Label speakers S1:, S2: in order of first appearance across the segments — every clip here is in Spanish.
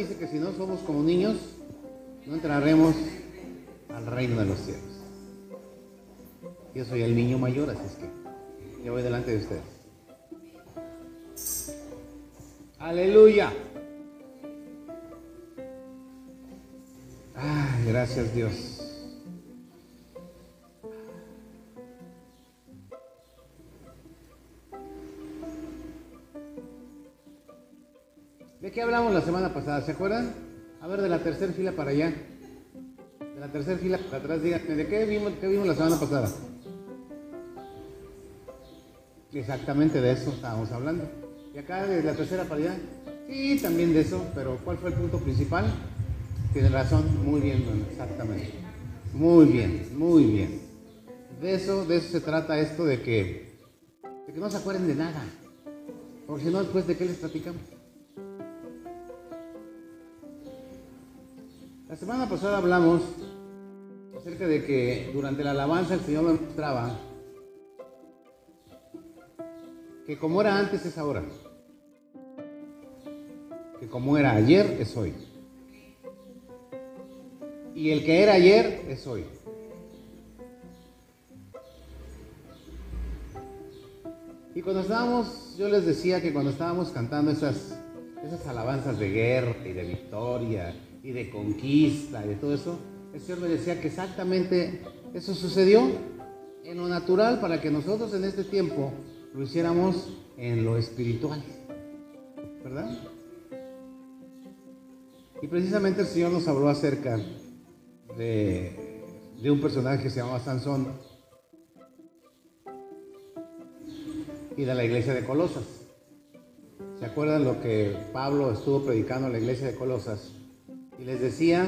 S1: dice que si no somos como niños, no entraremos al reino de los cielos. Yo soy el niño mayor, así es que yo voy delante de ustedes. Aleluya. Ay, gracias Dios. ¿De qué hablamos la semana pasada? ¿Se acuerdan? A ver, de la tercera fila para allá. De la tercera fila para atrás, díganme, ¿de qué vimos, qué vimos la semana pasada? Exactamente de eso estábamos hablando. Y acá de la tercera para allá, sí, también de eso, pero ¿cuál fue el punto principal? Tiene razón, muy bien, exactamente. Muy bien, muy bien. De eso, de eso se trata esto de que, de que no se acuerden de nada. Porque si no, después de qué les platicamos. La semana pasada hablamos acerca de que durante la alabanza el Señor me mostraba que como era antes es ahora, que como era ayer es hoy, y el que era ayer es hoy. Y cuando estábamos, yo les decía que cuando estábamos cantando esas, esas alabanzas de guerra y de victoria, y de conquista y de todo eso, el Señor me decía que exactamente eso sucedió en lo natural para que nosotros en este tiempo lo hiciéramos en lo espiritual. ¿Verdad? Y precisamente el Señor nos habló acerca de, de un personaje que se llamaba Sansón y de la iglesia de Colosas. ¿Se acuerdan lo que Pablo estuvo predicando en la iglesia de Colosas? Y les decía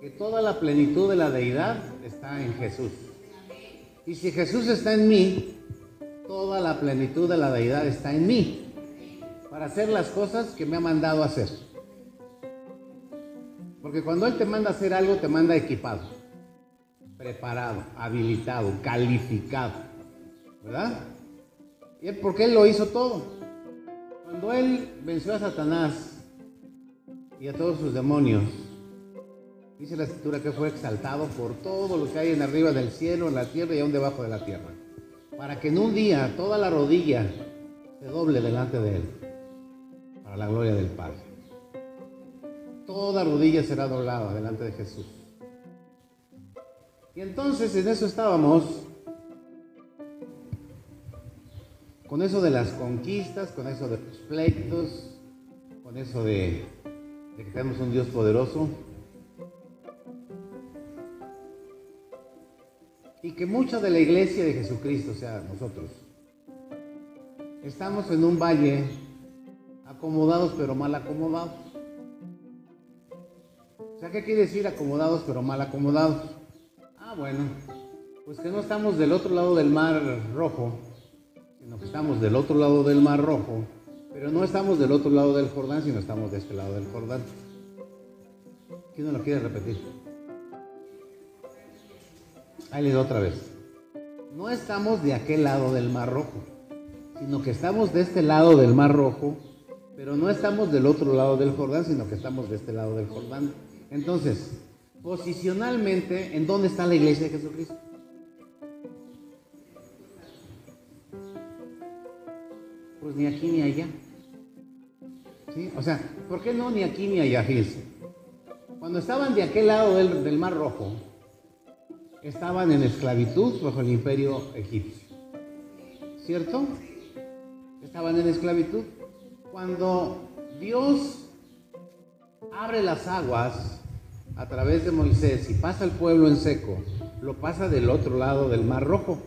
S1: que toda la plenitud de la deidad está en Jesús. Y si Jesús está en mí, toda la plenitud de la deidad está en mí para hacer las cosas que me ha mandado hacer. Porque cuando Él te manda a hacer algo, te manda equipado, preparado, habilitado, calificado. ¿Verdad? Y porque Él lo hizo todo. Cuando Él venció a Satanás y a todos sus demonios. Dice la escritura que fue exaltado por todo lo que hay en arriba del cielo, en la tierra y aún debajo de la tierra. Para que en un día toda la rodilla se doble delante de Él. Para la gloria del Padre. Toda rodilla será doblada delante de Jesús. Y entonces en eso estábamos. Con eso de las conquistas, con eso de los pleitos, con eso de de que tenemos un Dios poderoso y que mucha de la iglesia de Jesucristo, o sea, nosotros, estamos en un valle acomodados pero mal acomodados. O sea, ¿qué quiere decir acomodados pero mal acomodados? Ah, bueno, pues que no estamos del otro lado del mar rojo, sino que estamos del otro lado del mar rojo pero no estamos del otro lado del Jordán, sino estamos de este lado del Jordán. ¿Quién no lo quiere repetir? Ahí le doy otra vez. No estamos de aquel lado del Mar Rojo, sino que estamos de este lado del Mar Rojo, pero no estamos del otro lado del Jordán, sino que estamos de este lado del Jordán. Entonces, posicionalmente, ¿en dónde está la iglesia de Jesucristo? Pues ni aquí ni allá. O sea, ¿por qué no ni aquí ni allá? Fíjense. Cuando estaban de aquel lado del, Mar Rojo, estaban en esclavitud bajo el imperio egipcio. ¿Cierto? Estaban en esclavitud. Cuando Dios abre las aguas a través de Moisés y pasa el pueblo en seco, lo pasa del otro lado del Mar Rojo,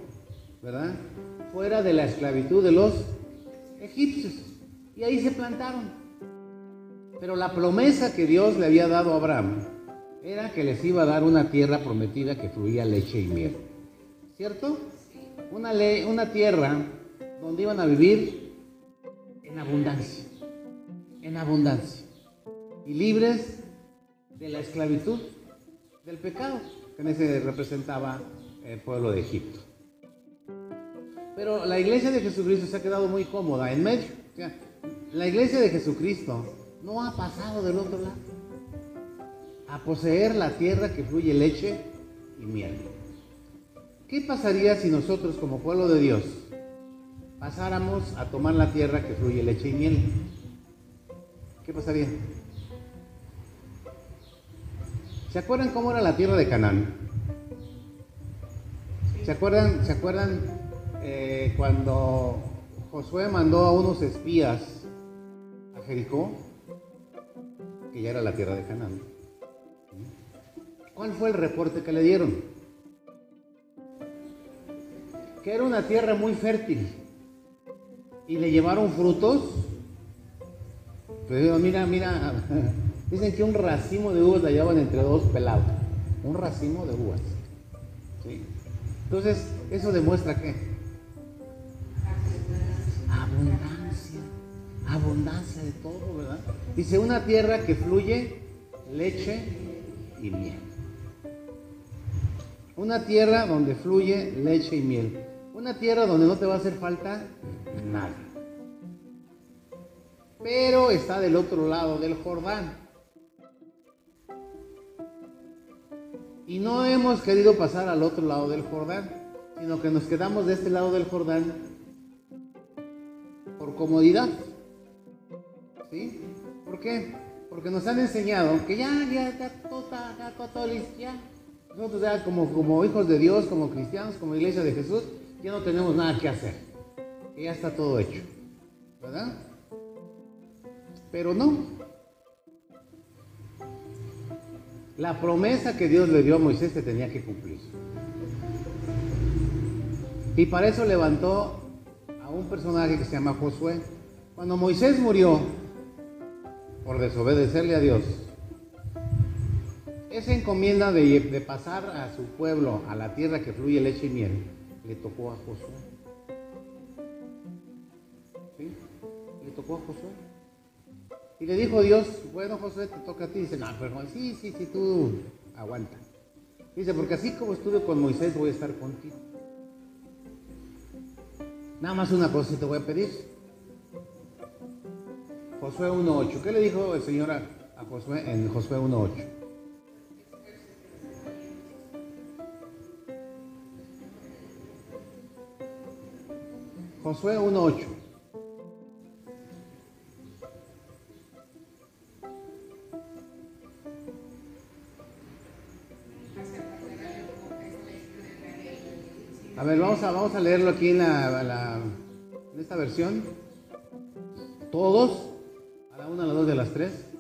S1: ¿verdad? Fuera de la esclavitud de los egipcios. Y ahí se plantaron. Pero la promesa que Dios le había dado a Abraham era que les iba a dar una tierra prometida que fluía leche y miel. ¿Cierto? Una, una tierra donde iban a vivir en abundancia. En abundancia. Y libres de la esclavitud, del pecado, que en ese representaba el pueblo de Egipto. Pero la iglesia de Jesucristo se ha quedado muy cómoda en medio. la iglesia de Jesucristo no ha pasado del otro lado a poseer la tierra que fluye leche y miel. ¿Qué pasaría si nosotros como pueblo de Dios pasáramos a tomar la tierra que fluye leche y miel? ¿Qué pasaría? ¿Se acuerdan cómo era la tierra de Canaán? ¿Se acuerdan, ¿se acuerdan eh, cuando Josué mandó a unos espías a Jericó? Que ya era la tierra de Canaán. ¿Cuál fue el reporte que le dieron? Que era una tierra muy fértil. Y le llevaron frutos. Pero mira, mira, dicen que un racimo de uvas la llevaban entre dos pelados. Un racimo de uvas. Entonces, eso demuestra que todo, ¿verdad? Dice una tierra que fluye leche y miel. Una tierra donde fluye leche y miel. Una tierra donde no te va a hacer falta nada. Pero está del otro lado del Jordán. Y no hemos querido pasar al otro lado del Jordán, sino que nos quedamos de este lado del Jordán por comodidad. ¿Por qué? Porque nos han enseñado que ya, ya, ya, todo, ya, todo ya. Nosotros ya como, como hijos de Dios, como cristianos, como iglesia de Jesús, ya no tenemos nada que hacer. Que ya está todo hecho. ¿Verdad? Pero no. La promesa que Dios le dio a Moisés se tenía que cumplir. Y para eso levantó a un personaje que se llama Josué. Cuando Moisés murió por desobedecerle a Dios, esa encomienda de, pasar a su pueblo a la tierra que fluye leche y miel le tocó a Josué. ¿Sí? Le tocó a Josué. Y le dijo Dios, bueno José, te toca a ti. Dice, no, pero sí, sí, sí, tú aguanta. Dice, porque así como estuve con Moisés, voy a estar contigo. Nada más una cosa te voy a pedir. Josué 1.8. ¿Qué le dijo el Señor a, Josué en Josué 1.8? Josué 1.8. A ver, vamos a, vamos a leerlo aquí en, la, en esta versión. Todos, la una, a las dos, de las tres.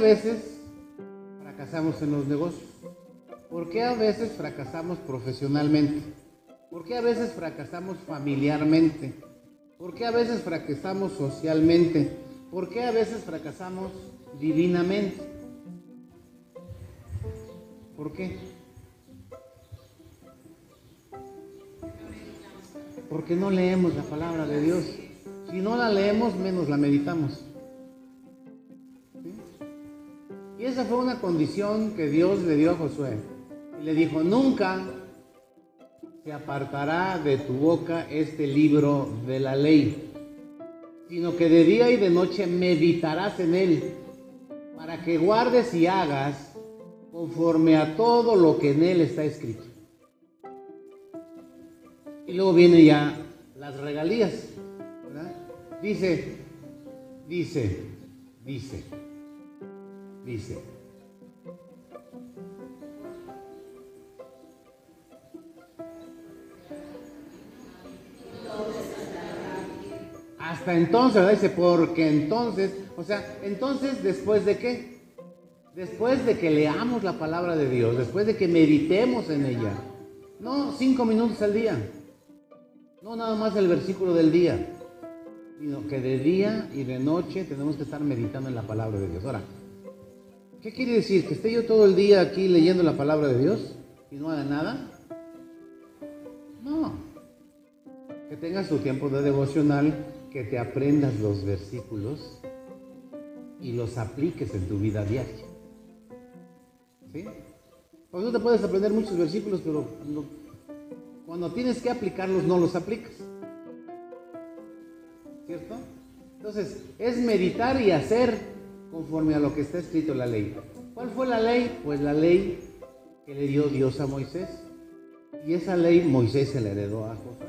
S1: veces fracasamos en los negocios? ¿Por qué a veces fracasamos profesionalmente? ¿Por qué a veces fracasamos familiarmente? ¿Por qué a veces fracasamos socialmente? ¿Por qué a veces fracasamos divinamente? ¿Por qué? Porque no leemos la palabra de Dios. Si no la leemos, menos la meditamos. Y esa fue una condición que Dios le dio a Josué. Y le dijo, nunca se apartará de tu boca este libro de la ley, sino que de día y de noche meditarás en él, para que guardes y hagas conforme a todo lo que en él está escrito. Y luego viene ya las regalías. Dice, dice, dice dice. Hasta entonces, dice, porque entonces, o sea, entonces después de qué? Después de que leamos la palabra de Dios, después de que meditemos en ella. No cinco minutos al día, no nada más el versículo del día, sino que de día y de noche tenemos que estar meditando en la palabra de Dios. Ahora, ¿Qué quiere decir? ¿Que esté yo todo el día aquí leyendo la palabra de Dios y no haga nada? No. Que tengas tu tiempo de devocional, que te aprendas los versículos y los apliques en tu vida diaria. ¿Sí? Pues tú te puedes aprender muchos versículos, pero cuando tienes que aplicarlos no los aplicas. ¿Cierto? Entonces, es meditar y hacer conforme a lo que está escrito en la ley. ¿Cuál fue la ley? Pues la ley que le dio Dios a Moisés. Y esa ley Moisés se la heredó a Josué.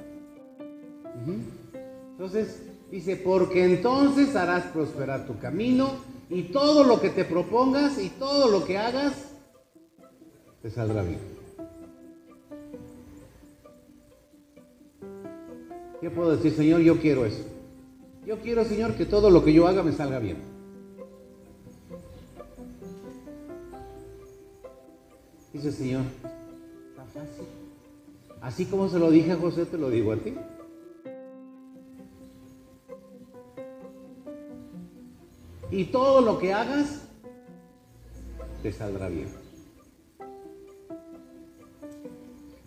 S1: Entonces, dice, porque entonces harás prosperar tu camino y todo lo que te propongas y todo lo que hagas te saldrá bien. ¿Qué puedo decir, Señor? Yo quiero eso. Yo quiero, Señor, que todo lo que yo haga me salga bien. Dice, Señor, está fácil. Así como se lo dije a José, te lo digo a ti. Y todo lo que hagas, te saldrá bien.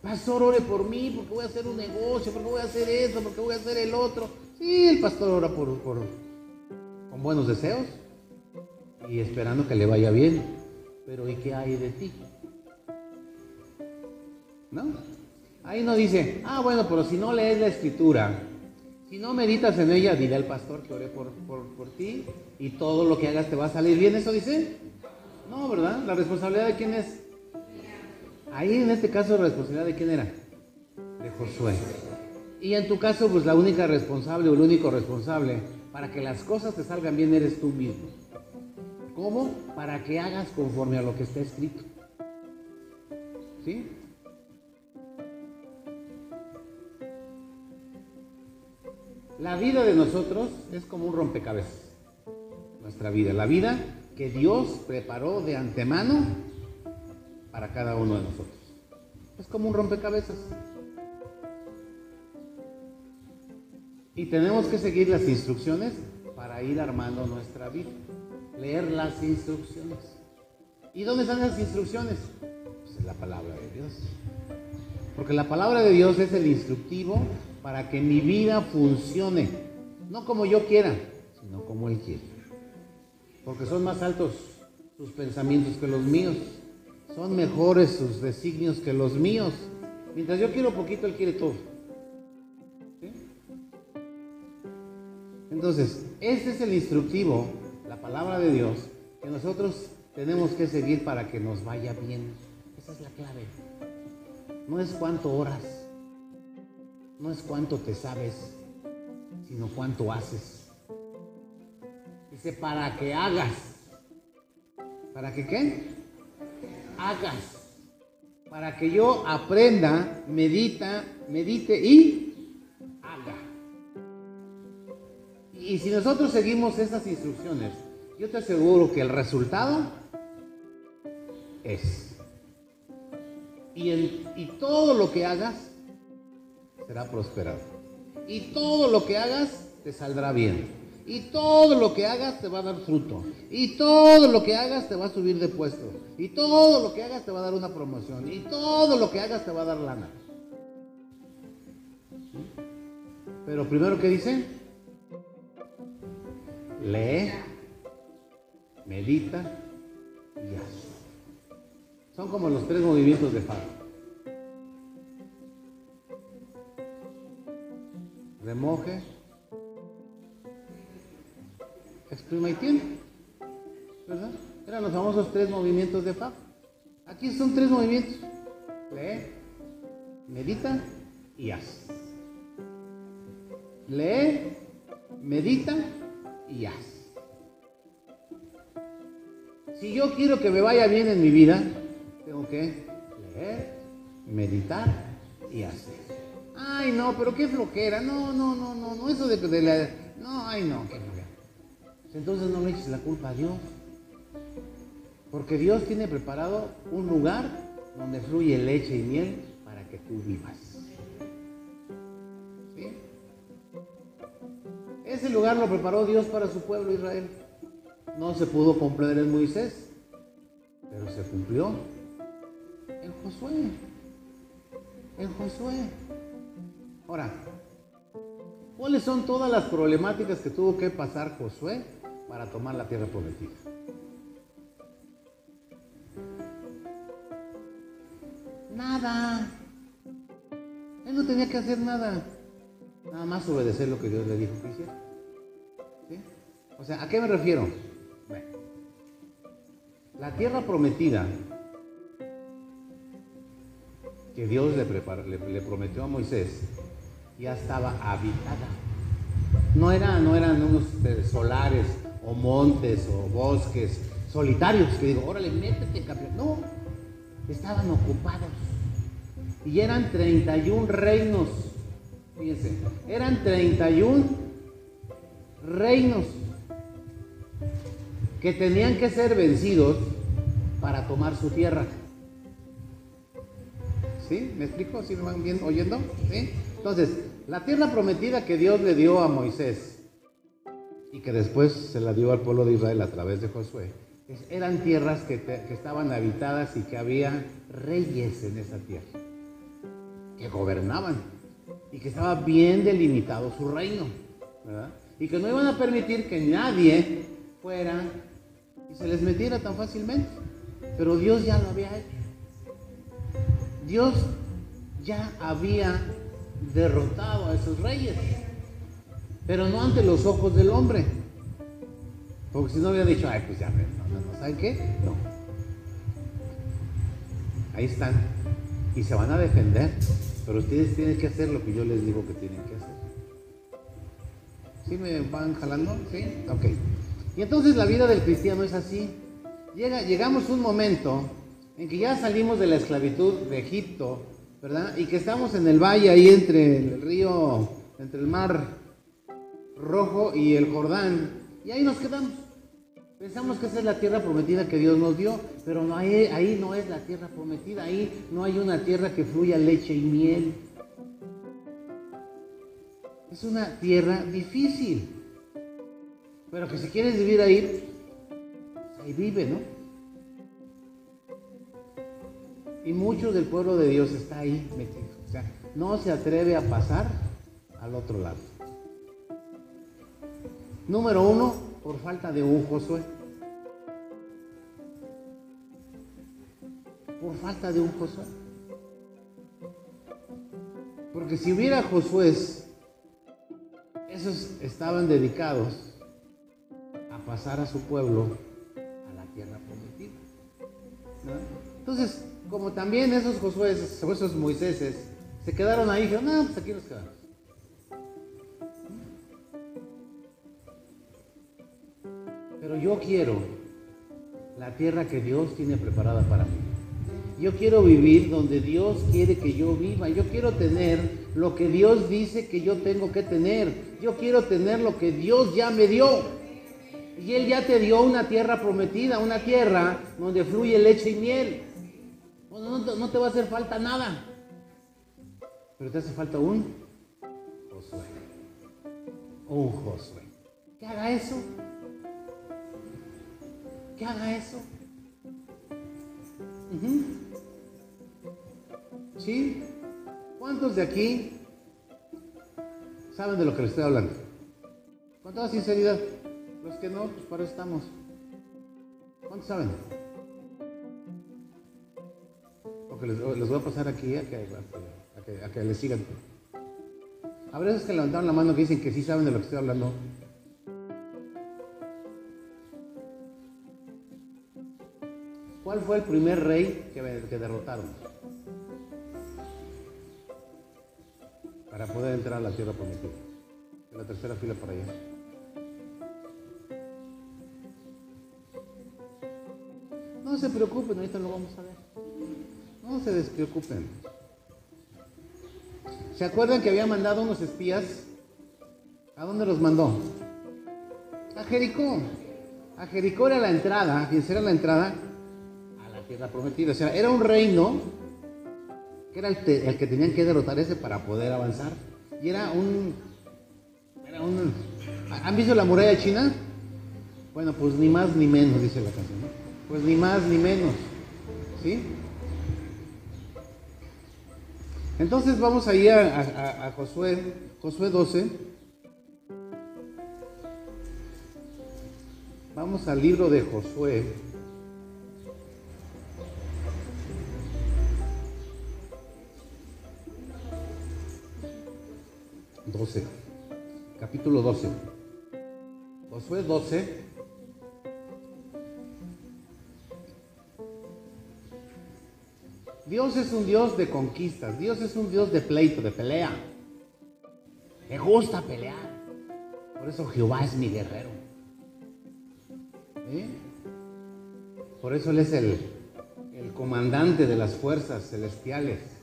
S1: Pastor, ore por mí, porque voy a hacer un negocio, porque voy a hacer eso, porque voy a hacer el otro. Sí, el pastor ora por, con buenos deseos y esperando que le vaya bien. Pero ¿y qué hay de ti? ¿No? Ahí no dice, ah, bueno, pero si no lees la escritura, si no meditas en ella, dile al pastor que ore por, por ti y todo lo que hagas te va a salir bien. ¿Eso dice? No, ¿verdad? La responsabilidad de quién es? Ahí en este caso la responsabilidad de quién era? De Josué. Y en tu caso, pues la única responsable o el único responsable para que las cosas te salgan bien eres tú mismo. ¿Cómo? Para que hagas conforme a lo que está escrito. ¿Sí? La vida de nosotros es como un rompecabezas. Nuestra vida. La vida que Dios preparó de antemano para cada uno de nosotros. Es como un rompecabezas. Y tenemos que seguir las instrucciones para ir armando nuestra vida. Leer las instrucciones. ¿Y dónde están las instrucciones? Pues en la palabra de Dios. Porque la palabra de Dios es el instructivo para que mi vida funcione. No como yo quiera, sino como Él quiere. Porque son más altos sus pensamientos que los míos. Son mejores sus designios que los míos. Mientras yo quiero poquito, Él quiere todo. Entonces, este es el instructivo, la palabra de Dios, que nosotros tenemos que seguir para que nos vaya bien. Esa es la clave. No es cuánto horas, no es cuánto te sabes, sino cuánto haces. Para que hagas. ¿Para que qué? hagas. Para que yo aprenda, medita, medite y haga. Y si nosotros seguimos estas instrucciones, yo te aseguro que el resultado es. Y todo lo que hagas será prosperado. Y todo lo que hagas te saldrá bien. Y todo lo que hagas te va a dar fruto. Y todo lo que hagas te va a subir de puesto. Y todo lo que hagas te va a dar una promoción. Y todo lo que hagas te va a dar lana. Pero primero, ¿qué dice? Lee, medita y haz. Son como los tres movimientos de Faro. Remoje, exprima y tiene. ¿Verdad? Eran los famosos tres movimientos de Fab. Aquí son tres movimientos. Lee, medita y haz. Lee, medita y haz. Si yo quiero que me vaya bien en mi vida, tengo que leer, meditar y hacer. Ay, no, pero qué flojera. No, no, no, no, no, eso de, de la... No, ay, no, qué flojera. Entonces no le eches la culpa a Dios. Porque Dios tiene preparado un lugar donde fluye leche y miel para que tú vivas. ¿Sí? Ese lugar lo preparó Dios para su pueblo Israel. No se pudo cumplir en Moisés, pero se cumplió en Josué. En Josué. Ahora, ¿Cuáles son todas las problemáticas que tuvo que pasar Josué para tomar la tierra prometida? Nada. Él no tenía que hacer nada. Nada más obedecer lo que Dios le dijo que hiciera. ¿Sí? O sea, ¿a qué me refiero? Bueno, la tierra prometida que Dios le, le, prometió a Moisés ya estaba habitada. No, era, no eran unos eh, solares o montes o bosques solitarios que digo, órale, métete, campeón. No, estaban ocupados. Y eran 31 reinos. Fíjense, eran 31 reinos que tenían que ser vencidos para tomar su tierra. ¿Sí? ¿Me explico? ¿Sí me van viendo, oyendo? Entonces, la tierra prometida que Dios le dio a Moisés y que después se la dio al pueblo de Israel a través de Josué, eran tierras que, estaban habitadas y que había reyes en esa tierra, que gobernaban y que estaba bien delimitado su reino. Y que no iban a permitir que nadie fuera y se les metiera tan fácilmente. Pero Dios ya lo había hecho. Dios ya había derrotado a esos reyes, pero no ante los ojos del hombre. Porque si no había dicho, ay, pues ya, no, no, ¿saben qué? No. Ahí están. Y se van a defender. Pero ustedes tienen que hacer lo que yo les digo que tienen que hacer. ¿Sí me van jalando? ¿Sí? Ok. Y entonces la vida del cristiano es así. Llega, llegamos un momento en que ya salimos de la esclavitud de Egipto, ¿verdad? Y que estamos en el valle ahí entre el río, entre el mar rojo y el Jordán. Y ahí nos quedamos. Pensamos que esa es la tierra prometida que Dios nos dio, pero no, ahí, ahí no es la tierra prometida, ahí no hay una tierra que fluya leche y miel. Es una tierra difícil. Pero que si quieres vivir ahí, ahí vive, ¿no? Y mucho del pueblo de Dios está ahí metido. O sea, no se atreve a pasar al otro lado. Número uno, por falta de un Josué. Por falta de un Josué. Porque si hubiera Josué, esos estaban dedicados pasar a su pueblo a la tierra prometida. Entonces, como también esos Josué, esos Moiséses, se quedaron ahí, dijeron, no, pues aquí nos quedamos. Pero yo quiero la tierra que Dios tiene preparada para mí. Yo quiero vivir donde Dios quiere que yo viva. Yo quiero tener lo que Dios dice que yo tengo que tener. Yo quiero tener lo que Dios ya me dio. Y Él ya te dio una tierra prometida, una tierra donde fluye leche y miel. No, te va a hacer falta nada. Pero te hace falta un Josué. Un Josué. Que haga eso. Que haga eso. ¿Sí? ¿Cuántos de aquí saben de lo que les estoy hablando? Con toda sinceridad. Los que no, pues para eso estamos. ¿Cuántos saben? Porque les, voy a pasar aquí a que, a que, les sigan. A veces que levantaron la mano que dicen que sí saben de lo que estoy hablando. ¿Cuál fue el primer rey que, derrotaron? Para poder entrar a la tierra prometida. En la tercera fila para allá. No se preocupen, ahorita lo vamos a ver. No se despreocupen. ¿Se acuerdan que había mandado unos espías? ¿A dónde los mandó? A Jericó. A Jericó era la entrada, ¿quién era la entrada? tierra prometida. O sea, era un reino que era el, que tenían que derrotar ese para poder avanzar. Y era un, era un... ¿Han visto la muralla china? Bueno, pues ni más ni menos, dice la canción. Pues ni más ni menos. ¿Sí? Entonces vamos ahí a Josué, Josué 12. Vamos al libro de Josué. Doce. Capítulo 12. Josué 12. Dios es un Dios de conquistas, Dios es un Dios de pleito, de pelea. Me gusta pelear. Por eso Jehová es mi guerrero. ¿Eh? Por eso Él es el, el comandante de las fuerzas celestiales.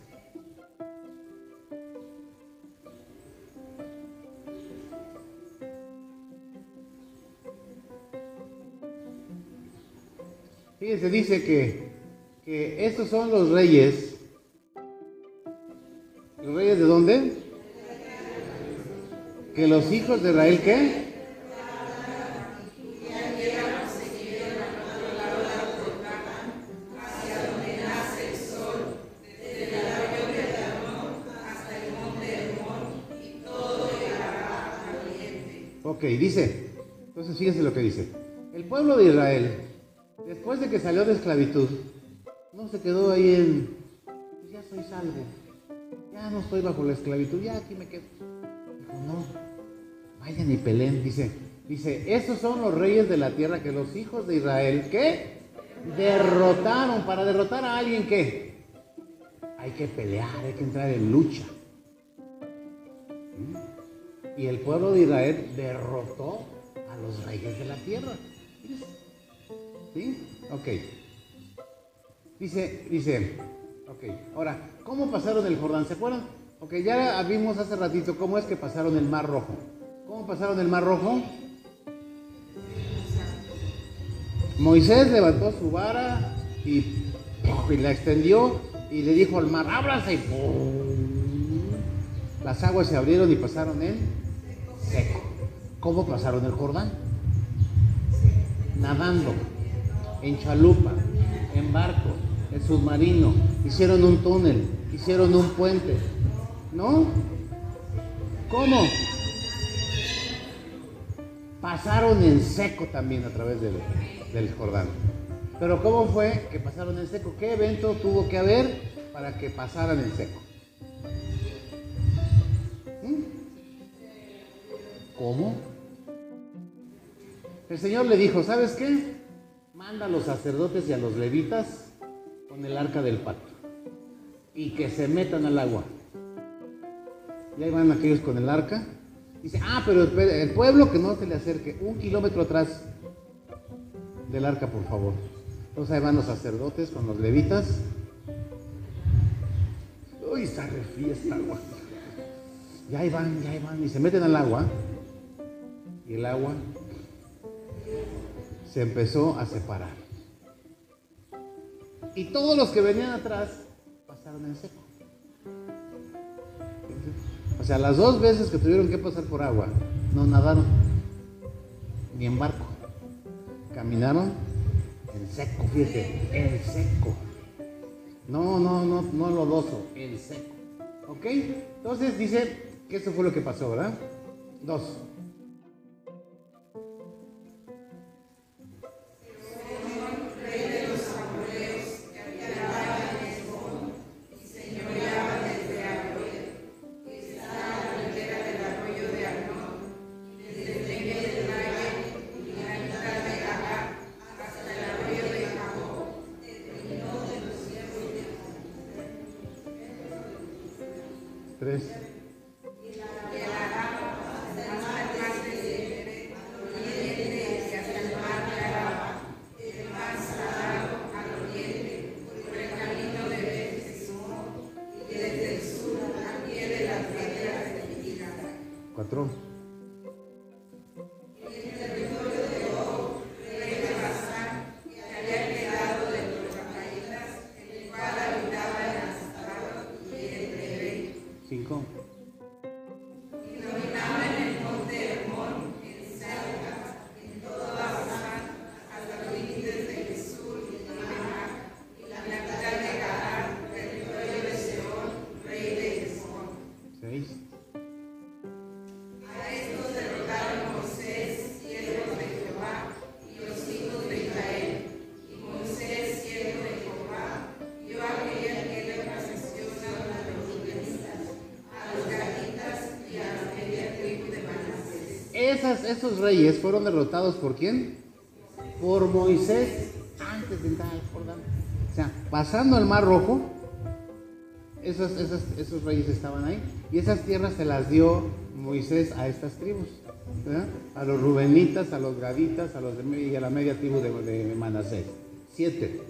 S1: Fíjense, dice que, que estos son los reyes. ¿Los reyes de dónde? Que los hijos de Israel, ¿qué? Ok, dice, entonces fíjense lo que dice. El pueblo de Israel, después de que salió de esclavitud, no se quedó ahí en, pues ya soy salvo, ya no estoy bajo la esclavitud, ya aquí me quedo. No, vayan y peleen, dice, dice, esos son los reyes de la tierra que los hijos de Israel, ¿qué? Derrotaron, para derrotar a alguien, ¿qué? Hay que pelear, hay que entrar en lucha. Y el pueblo de Israel derrotó a los reyes de la tierra. ¿Sí? Ok. Dice, dice, ok. Ahora, ¿cómo pasaron el Jordán? ¿Se acuerdan? Ok, ya vimos hace ratito cómo es que pasaron el Mar Rojo. ¿Cómo pasaron el Mar Rojo? Moisés levantó su vara y, la extendió y le dijo al mar, ábrase las aguas se abrieron y pasaron él seco. ¿Cómo pasaron el Jordán? Nadando, en chalupa, en barco, en submarino, hicieron un túnel, hicieron un puente. ¿No? ¿Cómo? Pasaron en seco también a través del, Jordán. Pero ¿cómo fue que pasaron en seco? ¿Qué evento tuvo que haber para que pasaran en seco? ¿Cómo? El Señor le dijo, ¿sabes qué? Manda a los sacerdotes y a los levitas con el arca del pacto y que se metan al agua. Y ahí van aquellos con el arca. Dice, ah, pero el pueblo que no se le acerque un kilómetro atrás del arca, por favor. Entonces ahí van los sacerdotes con los levitas. Uy, está refiesta, agua. Y ahí van, ya ahí van, y se meten al agua y el agua se empezó a separar. Y todos los que venían atrás pasaron en seco. O sea, las dos veces que tuvieron que pasar por agua, no nadaron, ni en barco. Caminaron en seco, fíjate, en seco. No, no, no, no lodoso, en seco. ¿Ok? Entonces dice que eso fue lo que pasó, ¿verdad? Dos. Esos reyes fueron derrotados por quién? Por Moisés antes de entrar al Jordán. O sea, pasando el Mar Rojo, esos, esos, reyes estaban ahí. Y esas tierras se las dio Moisés a estas tribus. A los rubenitas, a los gaditas, a los de, y a la media tribu de, de Manasés. Siete.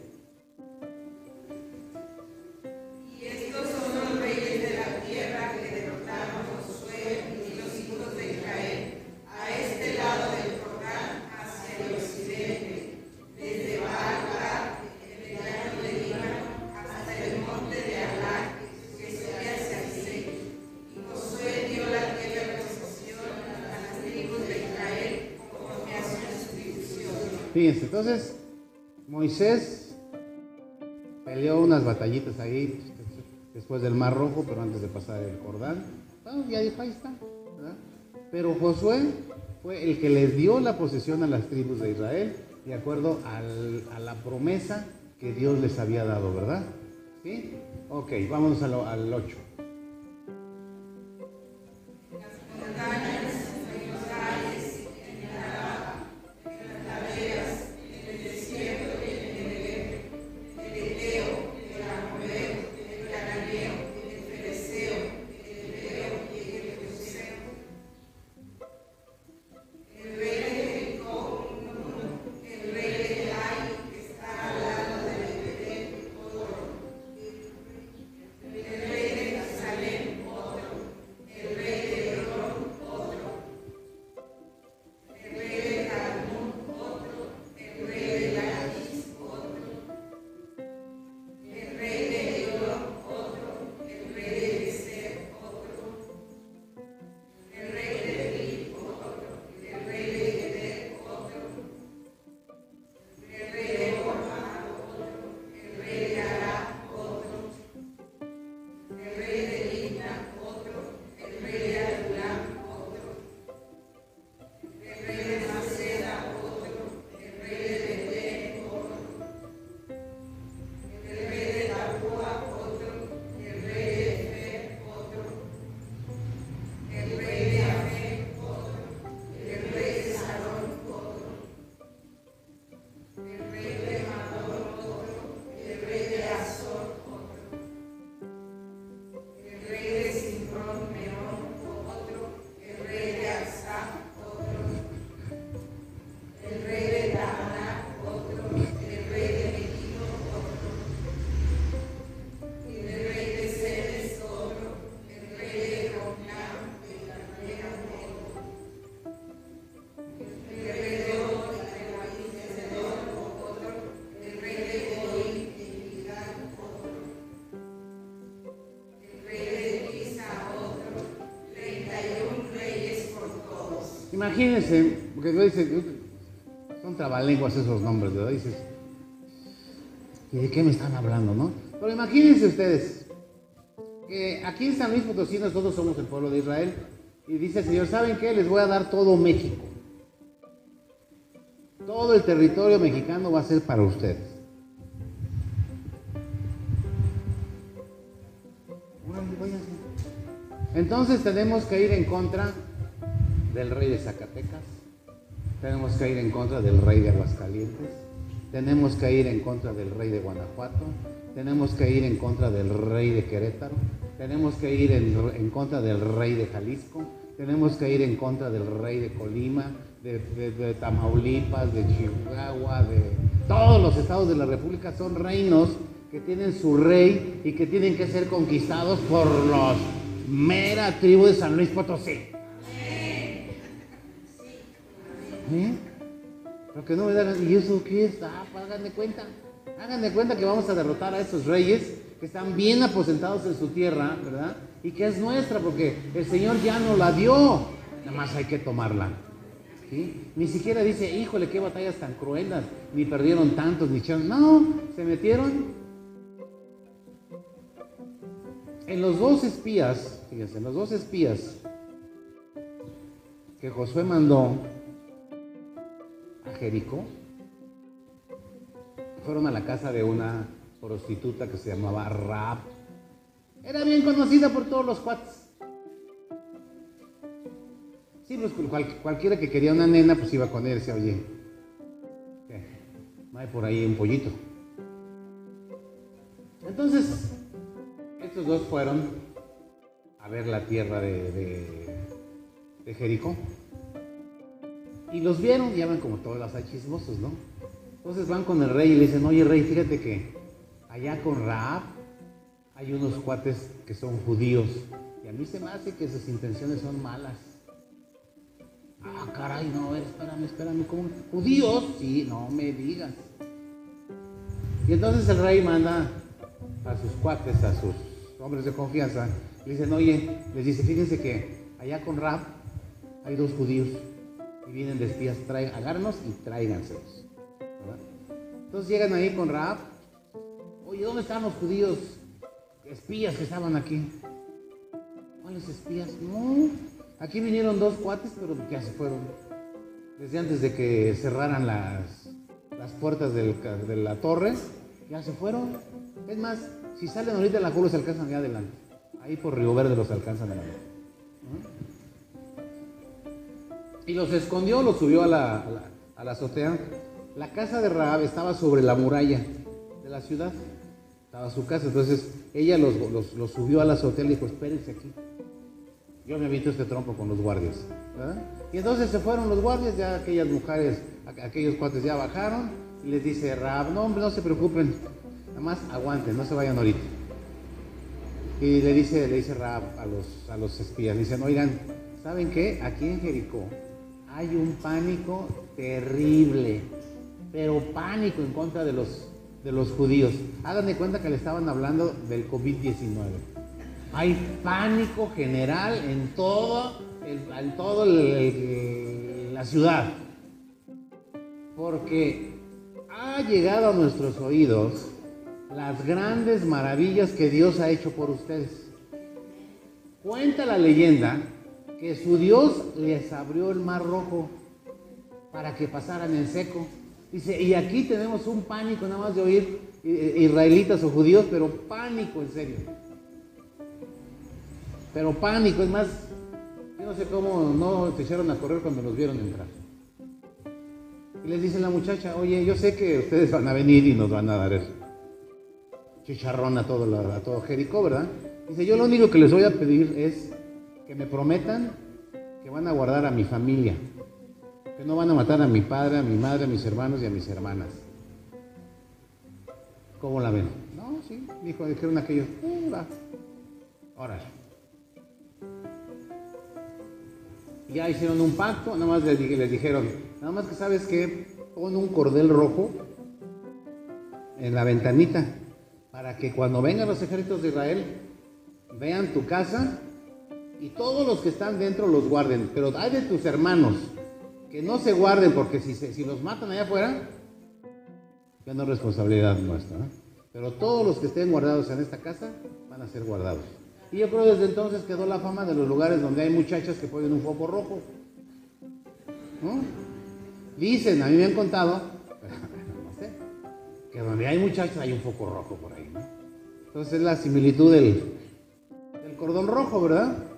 S1: Entonces Moisés peleó unas batallitas ahí después del Mar Rojo, pero antes de pasar el Jordán. ya dijo, ahí está. Pero Josué fue el que les dio la posesión a las tribus de Israel, de acuerdo a la promesa que Dios les había dado, ¿verdad? ¿Sí? Ok, vámonos al 8. Imagínense, porque dice, son trabalenguas esos nombres, ¿verdad? Dices, ¿y de qué me están hablando, no? Pero imagínense ustedes, que aquí en San Luis Potosí nosotros somos el pueblo de Israel, y dice el Señor, ¿saben qué? Les voy a dar todo México. Todo el territorio mexicano va a ser para ustedes. Entonces tenemos que ir en contra del rey de Zacatecas, tenemos que ir en contra del rey de Aguascalientes, tenemos que ir en contra del rey de Guanajuato, tenemos que ir en contra del rey de Querétaro, tenemos que ir en, contra del rey de Jalisco, tenemos que ir en contra del rey de Colima, de, de, Tamaulipas, de Chihuahua, de todos los estados de la República. Son reinos que tienen su rey y que tienen que ser conquistados por los mera tribu de San Luis Potosí. ¿Eh? No me dan, ¿y eso qué es? Ah, pues hagan de cuenta. Hagan de cuenta que vamos a derrotar a esos reyes que están bien aposentados en su tierra, ¿verdad? Y que es nuestra, porque el Señor ya no la dio. Nada más hay que tomarla. Ni siquiera dice, híjole, qué batallas tan cruelas, ni perdieron tantos, ni echaron. No, se metieron. En los dos espías, fíjense, en los dos espías que Josué mandó Jericó, fueron a la casa de una prostituta que se llamaba Rab. Era bien conocida por todos los cuates. Sí, pues cualquiera que quería una nena, pues iba con él decía, oye. No hay por ahí un pollito. Entonces, estos dos fueron a ver la tierra de, de, Jericó. Y los vieron, y ya ven como todos los chismosos, ¿no? Entonces van con el rey y le dicen, oye rey, fíjate que allá con Raab hay unos cuates que son judíos. Y a mí se me hace que sus intenciones son malas. Ah, caray, no, espérame, espérame, ¿cómo? ¿Judíos? Sí, no me digas. Y entonces el rey manda a sus cuates, a sus hombres de confianza, le dicen, oye, les dice, fíjense que allá con Rab hay dos judíos y vienen de espías, traen, agárrenos y tráiganselos. Entonces llegan ahí con Rab, oye, ¿dónde están los judíos espías que estaban aquí? ¿Cuáles espías? No, aquí vinieron dos cuates, pero ya se fueron. Desde antes de que cerraran las, las puertas de la torre, ya se fueron. Es más, si salen ahorita en la curva se alcanzan allá adelante. Ahí por Río Verde los alcanzan adelante. Y los escondió, los subió a la, a la, azotea. La casa de Raab estaba sobre la muralla de la ciudad. Estaba su casa. Entonces ella los, los, subió a la azotea y dijo, espérense aquí. Yo me visto este trompo con los guardias. Y entonces se fueron los guardias, ya aquellas mujeres, aquellos cuates ya bajaron. Y les dice Raab, no hombre, no se preocupen, Nada más aguanten, no se vayan ahorita. Y le dice, le dice Raab a los, a los espías, le dicen, oigan, ¿saben qué? Aquí en Jericó hay un pánico terrible, pero pánico en contra de los, de los judíos. Háganme cuenta que le estaban hablando del COVID-19. Hay pánico general en todo, en todo la ciudad. Porque ha llegado a nuestros oídos las grandes maravillas que Dios ha hecho por ustedes. Cuenta la leyenda que su Dios les abrió el mar rojo para que pasaran en seco. Dice, y aquí tenemos un pánico nada más de oír eh, israelitas o judíos, pero pánico en serio. Pero pánico, es más, yo no sé cómo no se echaron a correr cuando los vieron entrar. Y les dice la muchacha, oye, yo sé que ustedes van a venir y nos van a dar eso chicharrón a todo, a todo Jericó, ¿verdad? Dice, yo lo único que les voy a pedir es que me prometan que van a guardar a mi familia, que no van a matar a mi padre, a mi madre, a mis hermanos y a mis hermanas. ¿Cómo la ven? No, sí, dijo, dijeron aquellos, uh, va, órale. Ya hicieron un pacto, nada más les dijeron, nada más que sabes que pon un cordel rojo en la ventanita para que cuando vengan los ejércitos de Israel vean tu casa y todos los que están dentro los guarden. Pero hay de tus hermanos que no se guarden porque si, si los matan allá afuera, ya no es responsabilidad nuestra. Pero todos los que estén guardados en esta casa van a ser guardados. Y yo creo desde entonces quedó la fama de los lugares donde hay muchachas que ponen un foco rojo. Dicen, a mí me han contado, que donde hay muchachos hay un foco rojo por ahí, ¿no? Entonces es la similitud del, del cordón rojo, ¿verdad?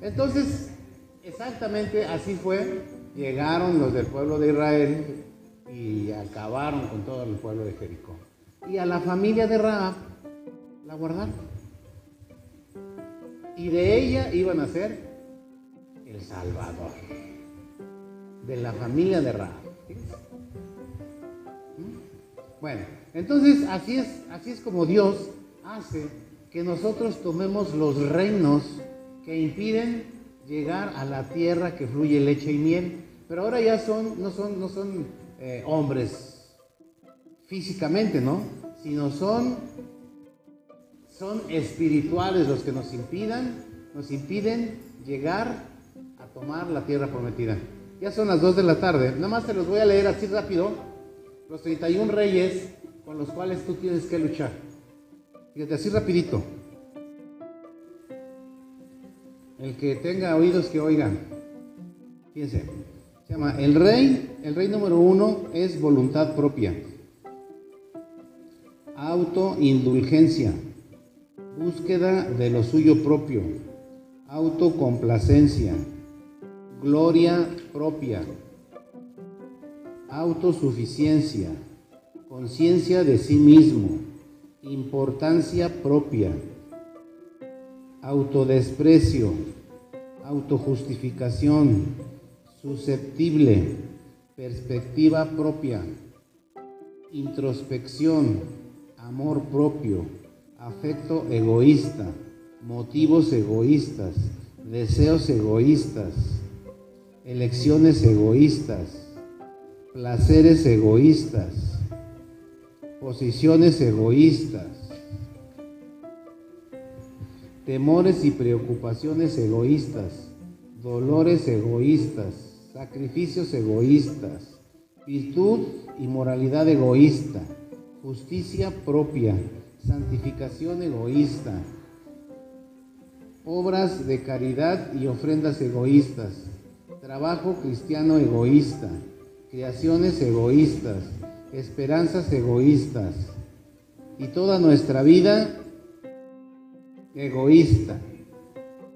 S1: Entonces, exactamente así fue. Llegaron los del pueblo de Israel y acabaron con todo el pueblo de Jericó. Y a la familia de Raab la guardaron. Y de ella iban a ser el Salvador. De la familia de Raab. Bueno, entonces así es, así es como Dios hace que nosotros tomemos los reinos que impiden llegar a la tierra que fluye leche y miel. Pero ahora ya son, no son, no son eh, hombres físicamente, ¿no? Sino son, son espirituales los que nos impidan, nos impiden llegar a tomar la tierra prometida. Ya son las 2 de la tarde. Nada más te los voy a leer así rápido los 31 reyes con los cuales tú tienes que luchar. Fíjate, así rapidito. El que tenga oídos que oigan. Fíjense. Se llama el rey, el rey número uno es voluntad propia. Autoindulgencia. Búsqueda de lo suyo propio. Autocomplacencia. gloria propia, autosuficiencia, conciencia de sí mismo, importancia propia, autodesprecio, autojustificación, susceptible, perspectiva propia, introspección, amor propio, afecto egoísta, motivos egoístas, deseos egoístas, elecciones egoístas, placeres egoístas, posiciones egoístas, temores y preocupaciones egoístas, dolores egoístas, sacrificios egoístas, virtud y moralidad egoísta, justicia propia, santificación egoísta, obras de caridad y ofrendas egoístas, trabajo cristiano egoísta, creaciones egoístas, esperanzas egoístas y toda nuestra vida egoísta.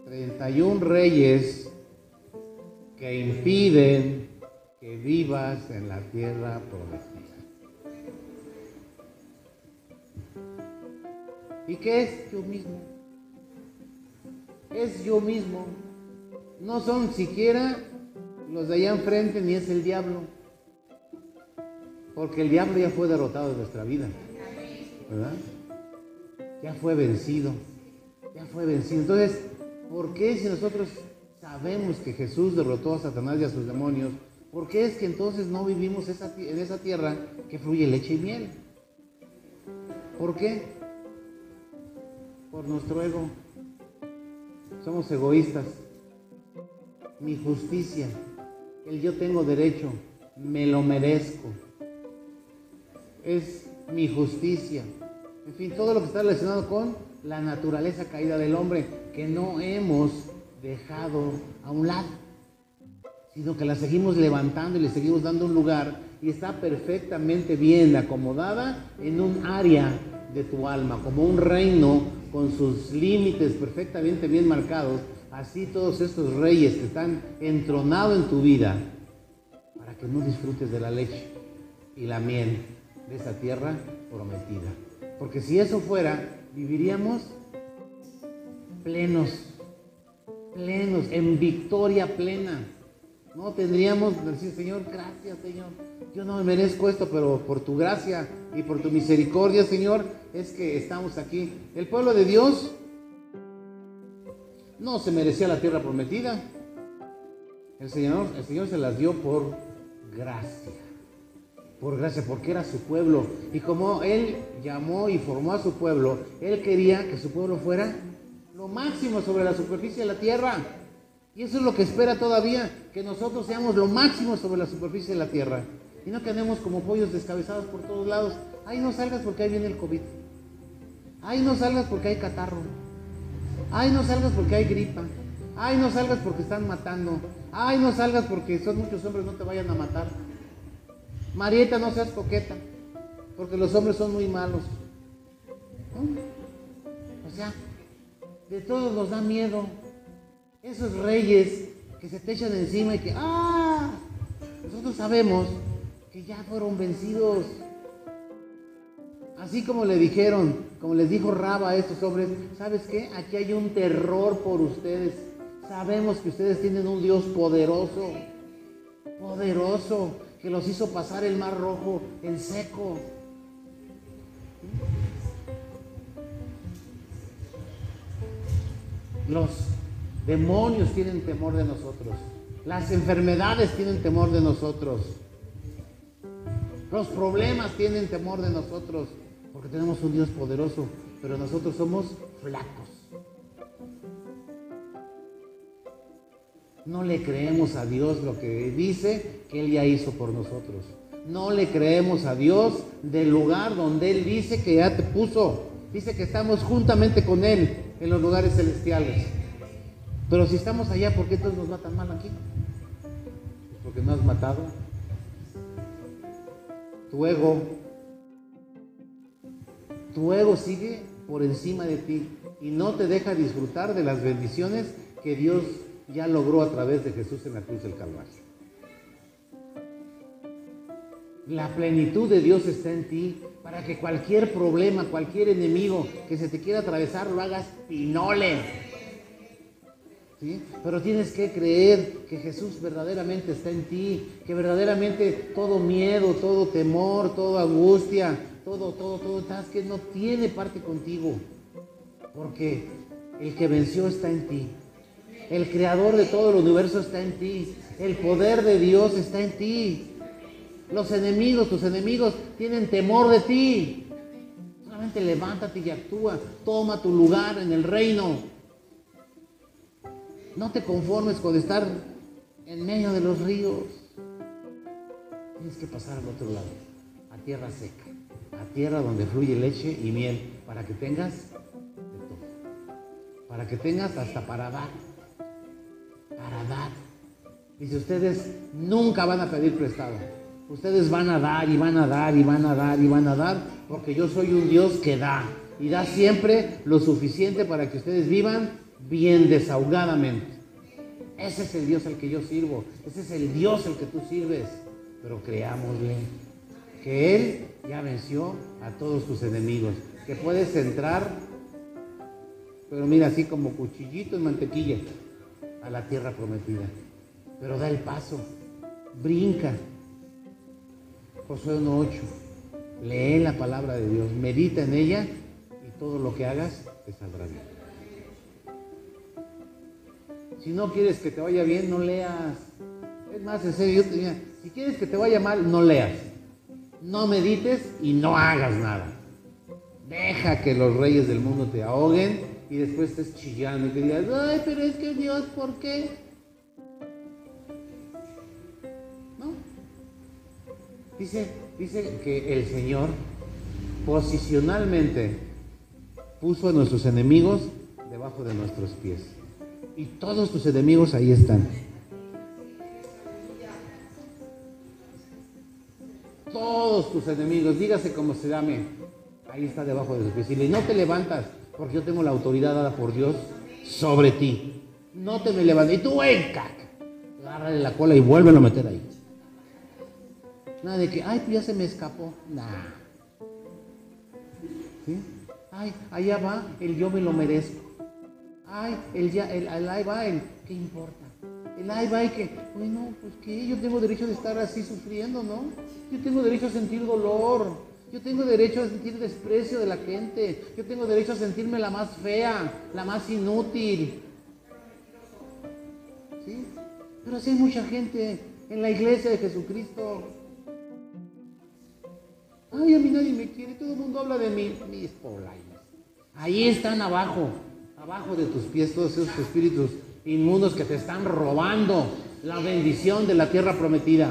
S1: 31 reyes que impiden que vivas en la tierra prometida. ¿Y qué es yo mismo? Es yo mismo. No son siquiera los de allá enfrente ni es el diablo. Porque el diablo ya fue derrotado en nuestra vida. ¿Verdad? Ya fue vencido. Ya fue vencido. Entonces, ¿por qué si nosotros sabemos que Jesús derrotó a Satanás y a sus demonios, ¿por qué es que entonces no vivimos en esa tierra que fluye leche y miel? ¿Por qué? Por nuestro ego. Somos egoístas. Mi justicia, el yo tengo derecho, me lo merezco es mi justicia. En fin, todo lo que está relacionado con la naturaleza caída del hombre, que no hemos dejado a un lado, sino que la seguimos levantando y le seguimos dando un lugar y está perfectamente bien acomodada en un área de tu alma, como un reino con sus límites perfectamente bien marcados, así todos estos reyes que están entronados en tu vida, para que no disfrutes de la leche y la miel de esa tierra prometida. Porque si eso fuera, viviríamos plenos, plenos, en victoria plena. No tendríamos decir, Señor, gracias, Señor. Yo no me merezco esto, pero por tu gracia y por tu misericordia, Señor, es que estamos aquí. El pueblo de Dios no se merecía la tierra prometida. El Señor, el Señor se las dio por gracia por gracia, porque era su pueblo. Y como Él llamó y formó a su pueblo, Él quería que su pueblo fuera lo máximo sobre la superficie de la tierra. Y eso es lo que espera todavía, que nosotros seamos lo máximo sobre la superficie de la tierra. Y no que andemos como pollos descabezados por todos lados. Ay, no salgas porque ahí viene el COVID. Ay, no salgas porque hay catarro. Ay, no salgas porque hay gripa. Ay, no salgas porque están matando. Ay, no salgas porque son muchos hombres, no te vayan a matar. Marieta, no seas coqueta, porque los hombres son muy malos. O sea, de todos nos da miedo. Esos reyes que se te echan encima y que, ¡ah! Nosotros sabemos que ya fueron vencidos. Así como le dijeron, como les dijo Raba a estos hombres, ¿sabes qué? Aquí hay un terror por ustedes. Sabemos que ustedes tienen un Dios poderoso, poderoso, que los hizo pasar el mar rojo en seco. Los demonios tienen temor de nosotros. Las enfermedades tienen temor de nosotros. Los problemas tienen temor de nosotros. Porque tenemos un Dios poderoso. Pero nosotros somos flacos. No le creemos a Dios lo que dice que Él ya hizo por nosotros. No le creemos a Dios del lugar donde Él dice que ya te puso. Dice que estamos juntamente con Él en los lugares celestiales. Pero si estamos allá, ¿por qué todos nos matan mal aquí? Porque no has matado. Tu ego, tu ego sigue por encima de ti y no te deja disfrutar de las bendiciones que Dios ya logró a través de Jesús en la cruz del Calvario. La plenitud de Dios está en ti para que cualquier problema, cualquier enemigo que se te quiera atravesar, lo hagas pinole. ¿Sí? Pero tienes que creer que Jesús verdaderamente está en ti, que verdaderamente todo miedo, todo temor, toda angustia, todo, todo, todo, que no tiene parte contigo. Porque el que venció está en ti. El creador de todo el universo está en ti. El poder de Dios está en ti. Los enemigos, tus enemigos, tienen temor de ti. Solamente levántate y actúa. Toma tu lugar en el reino. No te conformes con estar en medio de los ríos. Tienes que pasar al otro lado, a tierra seca, a tierra donde fluye leche y miel, para que tengas de todo. Para que tengas hasta para dar. Para dar. Dice, ustedes nunca van a pedir prestado. Ustedes van a dar y van a dar y van a dar y van a dar, porque yo soy un Dios que da y da siempre lo suficiente para que ustedes vivan bien desahogadamente. Ese es el Dios al que yo sirvo, ese es el Dios al que tú sirves, pero creámosle que Él ya venció a todos tus enemigos, que puedes entrar, pero mira, así como cuchillito en mantequilla, a la tierra prometida. Pero da el paso, brinca, Josué 1.8. Lee la palabra de Dios, medita en ella y todo lo que hagas te saldrá bien. Si no quieres que te vaya bien, no leas. Es más, en serio, si quieres que te vaya mal, no leas. No medites y no hagas nada. Deja que los reyes del mundo te ahoguen y después estés chillando y te digas, ay, pero es que Dios, ¿por qué? Dice, dice que el Señor posicionalmente puso a nuestros enemigos debajo de nuestros pies. Y todos tus enemigos ahí están. Todos tus enemigos, dígase como se llame, ahí está debajo de tus pies. Y no te levantas, porque yo tengo la autoridad dada por Dios sobre ti. No te me levantes. Y tú, venga, agárrale la cola y vuélvelo a meter ahí. Nada de que, ay, pues ya se me escapó. Nah. ¿Sí? Ay, allá va el yo me lo merezco. Ay, el ya, el, ahí va el, ¿qué importa? El ahí va y que, bueno, pues que yo tengo derecho de estar así sufriendo, ¿no? Yo tengo derecho a sentir dolor. Yo tengo derecho a sentir desprecio de la gente. Yo tengo derecho a sentirme la más fea, la más inútil. ¿Sí? Pero así hay mucha gente en la iglesia de Jesucristo Ay, a mí nadie me quiere, todo el mundo habla de mí. Mis polainas. Ahí están abajo, abajo de tus pies todos esos espíritus inmundos que te están robando la bendición de la tierra prometida.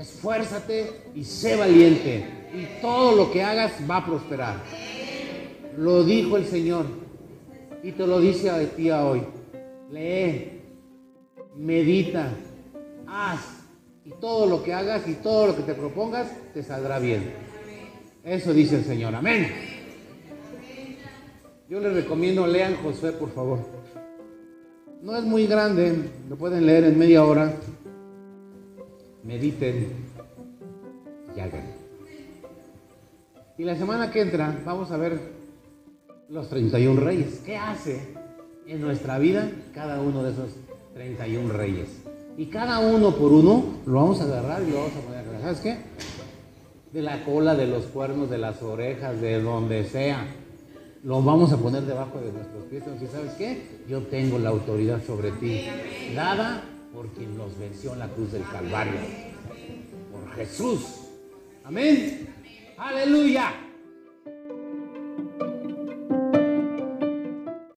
S1: Esfuérzate y sé valiente. Y todo lo que hagas va a prosperar. Lo dijo el Señor. Y te lo dice a ti hoy. Lee, medita, haz y todo lo que hagas y todo lo que te propongas te saldrá bien. Eso dice el Señor. Amén. Yo les recomiendo lean Josué, por favor. No es muy grande, lo pueden leer en media hora. Mediten y hagan. Y la semana que entra vamos a ver los 31 reyes. ¿Qué hace en nuestra vida cada uno de esos 31 reyes? Y cada uno por uno lo vamos a agarrar y lo vamos a poner. ¿Sabes qué? De la cola, de los cuernos, de las orejas, de donde sea. Lo vamos a poner debajo de nuestros pies. Entonces, ¿sabes qué? Yo tengo la autoridad sobre ti. Dada por quien nos venció en la cruz del Calvario. Por Jesús. Amén. Aleluya.